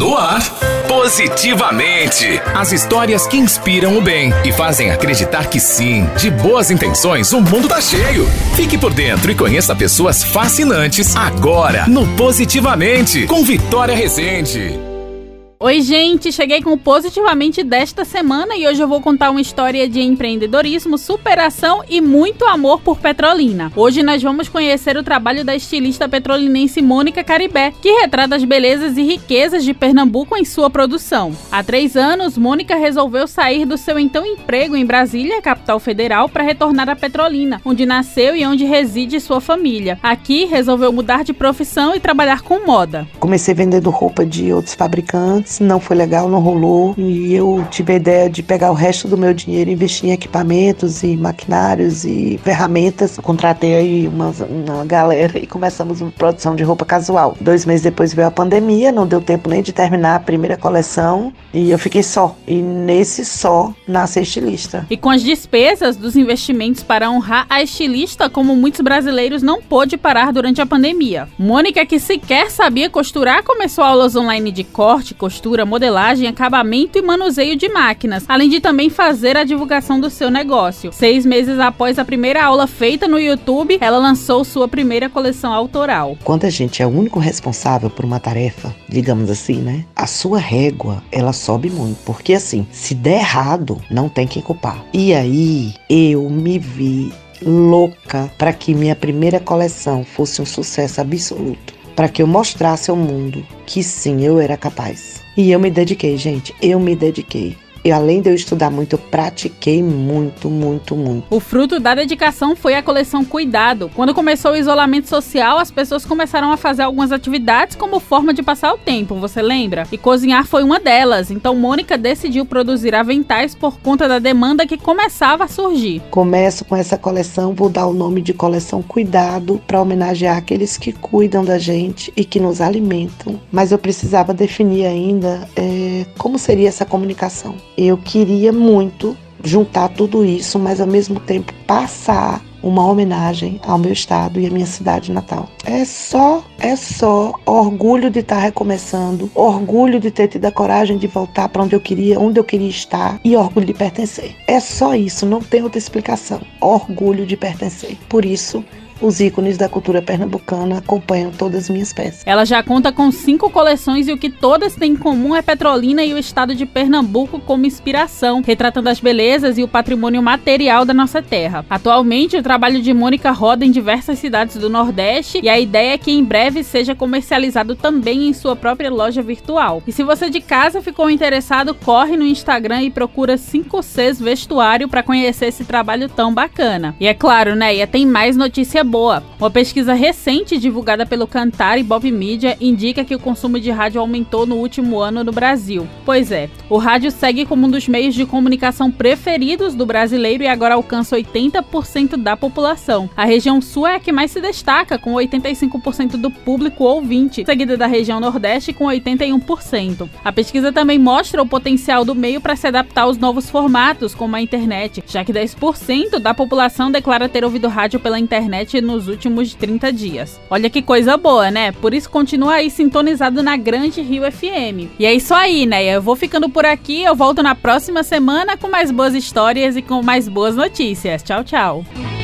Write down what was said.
No ar, positivamente. As histórias que inspiram o bem e fazem acreditar que sim, de boas intenções, o mundo tá cheio. Fique por dentro e conheça pessoas fascinantes agora no Positivamente, com Vitória Rezende. Oi, gente! Cheguei com o Positivamente desta semana e hoje eu vou contar uma história de empreendedorismo, superação e muito amor por Petrolina. Hoje nós vamos conhecer o trabalho da estilista petrolinense Mônica Caribé, que retrata as belezas e riquezas de Pernambuco em sua produção. Há três anos, Mônica resolveu sair do seu então emprego em Brasília, capital federal, para retornar a Petrolina, onde nasceu e onde reside sua família. Aqui, resolveu mudar de profissão e trabalhar com moda. Comecei vendendo roupa de outros fabricantes não foi legal, não rolou. E eu tive a ideia de pegar o resto do meu dinheiro e investir em equipamentos e maquinários e ferramentas. Contratei aí uma, uma galera e começamos uma produção de roupa casual. Dois meses depois veio a pandemia, não deu tempo nem de terminar a primeira coleção e eu fiquei só. E nesse só nasce a estilista. E com as despesas dos investimentos para honrar a estilista, como muitos brasileiros, não pôde parar durante a pandemia. Mônica, que sequer sabia costurar, começou aulas online de corte, costura costura, modelagem, acabamento e manuseio de máquinas, além de também fazer a divulgação do seu negócio. Seis meses após a primeira aula feita no YouTube, ela lançou sua primeira coleção autoral. Quando a gente é o único responsável por uma tarefa, digamos assim, né? A sua régua, ela sobe muito, porque assim, se der errado, não tem quem culpar. E aí, eu me vi louca para que minha primeira coleção fosse um sucesso absoluto, para que eu mostrasse ao mundo que sim, eu era capaz. E eu me dediquei, gente, eu me dediquei. E além de eu estudar muito, eu pratiquei muito, muito, muito. O fruto da dedicação foi a coleção Cuidado. Quando começou o isolamento social, as pessoas começaram a fazer algumas atividades como forma de passar o tempo, você lembra? E cozinhar foi uma delas. Então Mônica decidiu produzir aventais por conta da demanda que começava a surgir. Começo com essa coleção, vou dar o nome de coleção Cuidado para homenagear aqueles que cuidam da gente e que nos alimentam. Mas eu precisava definir ainda é, como seria essa comunicação. Eu queria muito juntar tudo isso, mas ao mesmo tempo passar uma homenagem ao meu estado e à minha cidade natal. É só, é só orgulho de estar recomeçando, orgulho de ter tido a coragem de voltar para onde eu queria, onde eu queria estar e orgulho de pertencer. É só isso, não tem outra explicação. Orgulho de pertencer. Por isso, os ícones da cultura pernambucana acompanham todas as minhas peças. Ela já conta com cinco coleções e o que todas têm em comum é Petrolina e o estado de Pernambuco como inspiração, retratando as belezas e o patrimônio material da nossa terra. Atualmente, o trabalho de Mônica roda em diversas cidades do Nordeste e a ideia é que em breve seja comercializado também em sua própria loja virtual. E se você de casa ficou interessado, corre no Instagram e procura 5Cs Vestuário para conhecer esse trabalho tão bacana. E é claro, né, e tem mais notícia boa. Uma pesquisa recente divulgada pelo Cantar e Bob Media indica que o consumo de rádio aumentou no último ano no Brasil. Pois é, o rádio segue como um dos meios de comunicação preferidos do brasileiro e agora alcança 80% da população. A região sul é a que mais se destaca, com 85% do público ouvinte, seguida da região nordeste com 81%. A pesquisa também mostra o potencial do meio para se adaptar aos novos formatos, como a internet, já que 10% da população declara ter ouvido rádio pela internet nos últimos 30 dias. Olha que coisa boa, né? Por isso continua aí sintonizado na Grande Rio FM. E é isso aí, né? Eu vou ficando por aqui, eu volto na próxima semana com mais boas histórias e com mais boas notícias. Tchau, tchau.